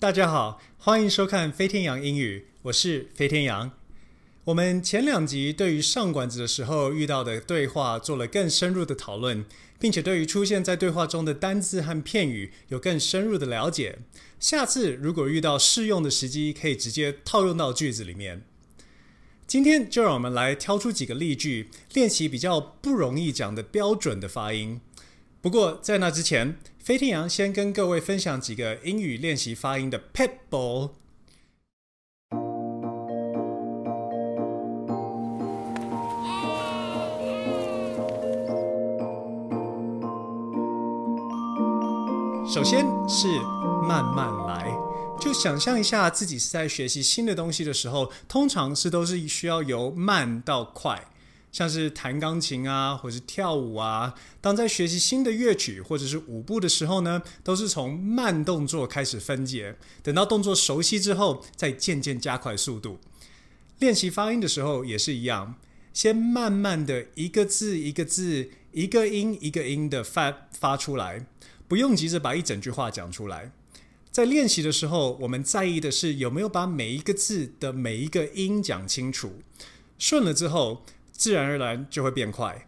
大家好，欢迎收看飞天羊英语，我是飞天羊。我们前两集对于上馆子的时候遇到的对话做了更深入的讨论，并且对于出现在对话中的单字和片语有更深入的了解。下次如果遇到适用的时机，可以直接套用到句子里面。今天就让我们来挑出几个例句，练习比较不容易讲的标准的发音。不过在那之前，飞天羊先跟各位分享几个英语练习发音的 Pitbull。首先是慢慢来，就想象一下自己是在学习新的东西的时候，通常是都是需要由慢到快。像是弹钢琴啊，或是跳舞啊，当在学习新的乐曲或者是舞步的时候呢，都是从慢动作开始分解，等到动作熟悉之后，再渐渐加快速度。练习发音的时候也是一样，先慢慢的一个字一个字，一个音一个音的发发出来，不用急着把一整句话讲出来。在练习的时候，我们在意的是有没有把每一个字的每一个音讲清楚，顺了之后，自然而然就会变快。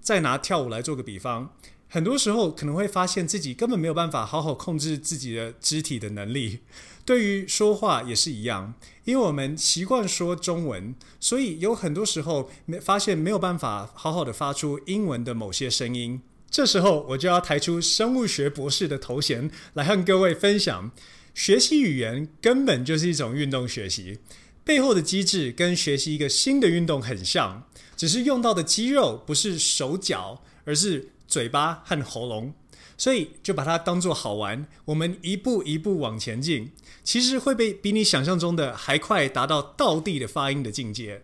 再拿跳舞来做个比方，很多时候可能会发现自己根本没有办法好好控制自己的肢体的能力。对于说话也是一样，因为我们习惯说中文，所以有很多时候没发现没有办法好好的发出英文的某些声音。这时候我就要抬出生物学博士的头衔来和各位分享：学习语言根本就是一种运动学习。背后的机制跟学习一个新的运动很像，只是用到的肌肉不是手脚，而是嘴巴和喉咙，所以就把它当作好玩。我们一步一步往前进，其实会被比你想象中的还快达到倒地的发音的境界。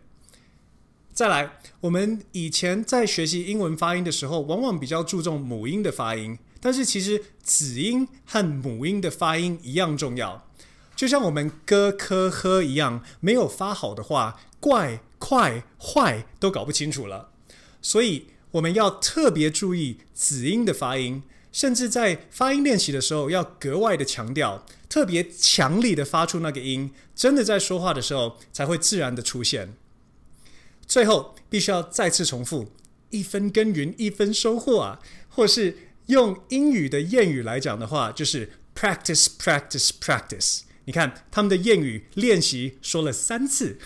再来，我们以前在学习英文发音的时候，往往比较注重母音的发音，但是其实子音和母音的发音一样重要。就像我们咯、科、呵一样，没有发好的话，怪、快、坏都搞不清楚了。所以我们要特别注意子音的发音，甚至在发音练习的时候要格外的强调，特别强力的发出那个音，真的在说话的时候才会自然的出现。最后必须要再次重复：一分耕耘一分收获啊！或是用英语的谚语来讲的话，就是 practice, practice, practice。你看他们的谚语练习说了三次，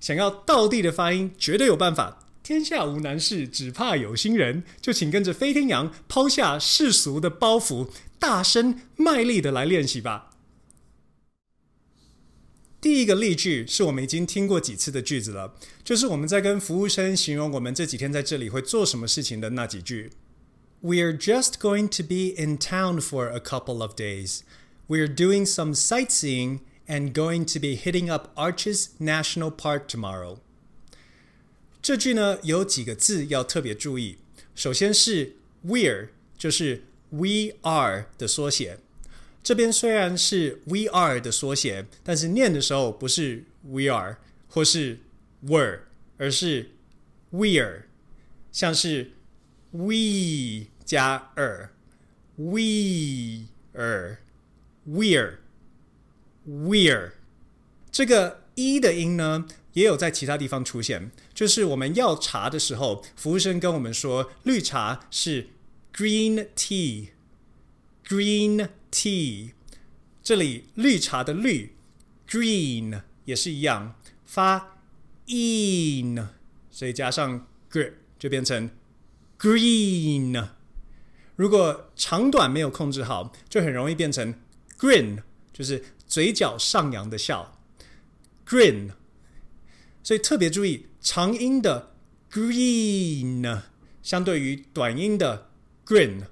想要道地的发音，绝对有办法。天下无难事，只怕有心人。就请跟着飞天羊抛下世俗的包袱，大声卖力的来练习吧。第一个例句是我们已经听过几次的句子了，就是我们在跟服务生形容我们这几天在这里会做什么事情的那几句。We're just going to be in town for a couple of days. We're doing some sightseeing and going to be hitting up Arches National Park tomorrow. 这句呢有几个字要特别注意。首先是 we're，就是 we are 的缩写。这边虽然是 we are 的缩写，但是念的时候不是 we are 或是 were，而是 we're，像是 we 加 er，we er。 We're, we're，这个 e 的音呢，也有在其他地方出现。就是我们要茶的时候，服务生跟我们说，绿茶是 green tea，green tea。这里绿茶的绿 green 也是一样，发 in，所以加上 gr 就变成 green。如果长短没有控制好，就很容易变成。Grin 就是嘴角上扬的笑，Grin，所以特别注意长音的 green 相对于短音的 grin。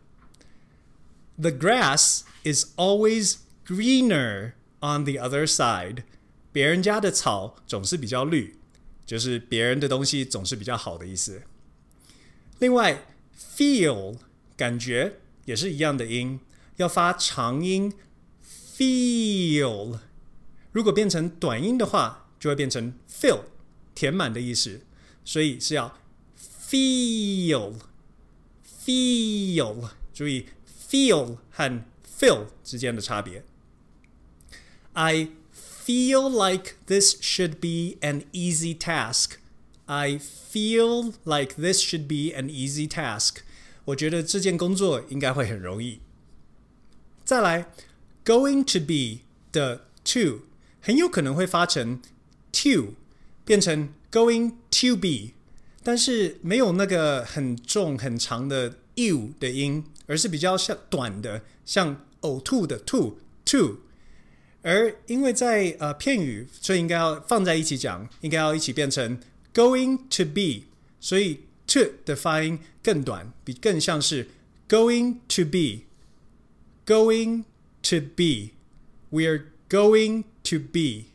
The grass is always greener on the other side。别人家的草总是比较绿，就是别人的东西总是比较好的意思。另外，feel 感觉也是一样的音，要发长音。Feel，如果变成短音的话，就会变成 fill，填满的意思。所以是要 feel，feel，注意 feel 和 fill 之间的差别。 I feel like this should be an easy task. I feel like this should be an easy task. 我觉得这件工作应该会很容易。再来 ，going to be 的 to 很有可能会发成 to，变成 going to be，但是没有那个很重很长的 u 的音，而是比较像短的，像呕吐的吐 to。而因为在呃片语，所以应该要放在一起讲，应该要一起变成 going to be，所以 to 的发音更短，比更像是 going to be，going to be，we're going to be。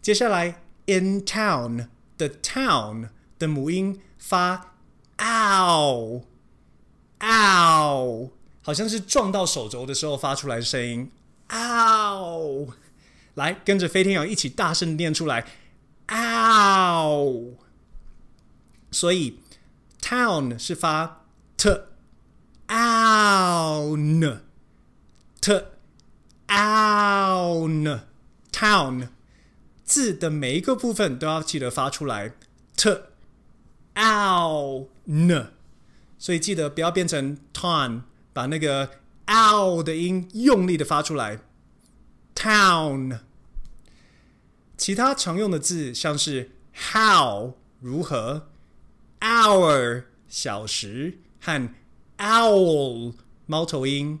接下来 in town 的 town 的母音发 ow ow，好像是撞到手肘的时候发出来的声音。嗷！来，跟着飞天羊一起大声念出来。嗷！所以 town 是发 t，own t，own town 字的每一个部分都要记得发出来 t，own，所以记得不要变成 ton，把那个。ow 的音用力的发出来，town。其他常用的字像是 how 如何，hour 小时和 owl 猫头鹰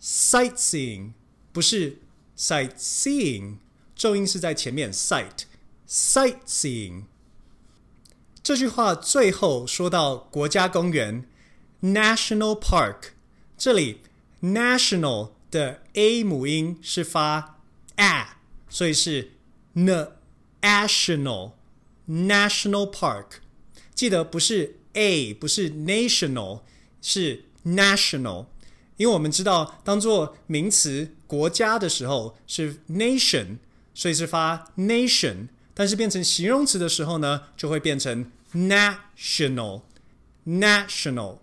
sightseeing 不是 sightseeing，重音是在前面 sight，sightseeing。这句话最后说到国家公园 national park，这里。National 的 a 母音是发 a，所以是 national national park。记得不是 a，不是 national，是 national。因为我们知道，当做名词国家的时候是 nation，所以是发 nation。但是变成形容词的时候呢，就会变成 national national。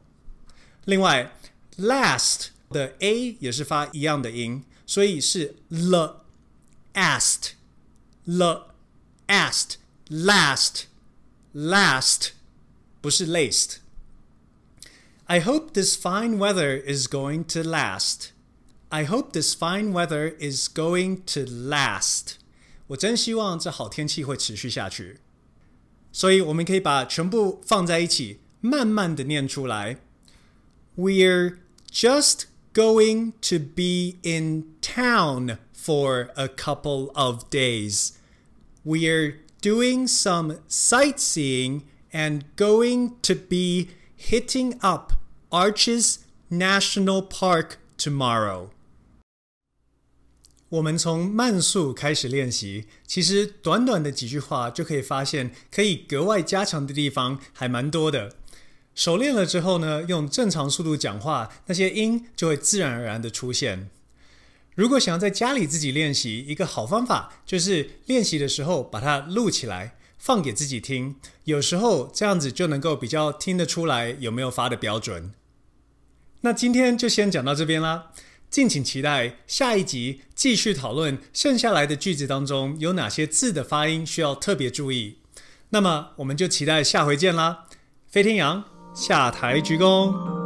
另外，last。的 a 也是发一样的音，所以是 l last l last last last 不是 laced。I hope this fine weather is going to last. I hope this fine weather is going to last. 我真希望这好天气会持续下去。所以我们可以把全部放在一起，慢慢的念出来。We're just going to be in town for a couple of days. We're doing some sightseeing and going to be hitting up Arches National Park tomorrow. 我们从慢速开始练习，其实短短的几句话就可以发现，可以格外加强的地方还蛮多的。熟练了之后呢，用正常速度讲话，那些音就会自然而然的出现。如果想要在家里自己练习，一个好方法就是练习的时候把它录起来，放给自己听。有时候这样子就能够比较听得出来有没有发的标准。那今天就先讲到这边啦，敬请期待下一集继续讨论剩下来的句子当中有哪些字的发音需要特别注意。那么我们就期待下回见啦，飞天羊。下台鞠躬。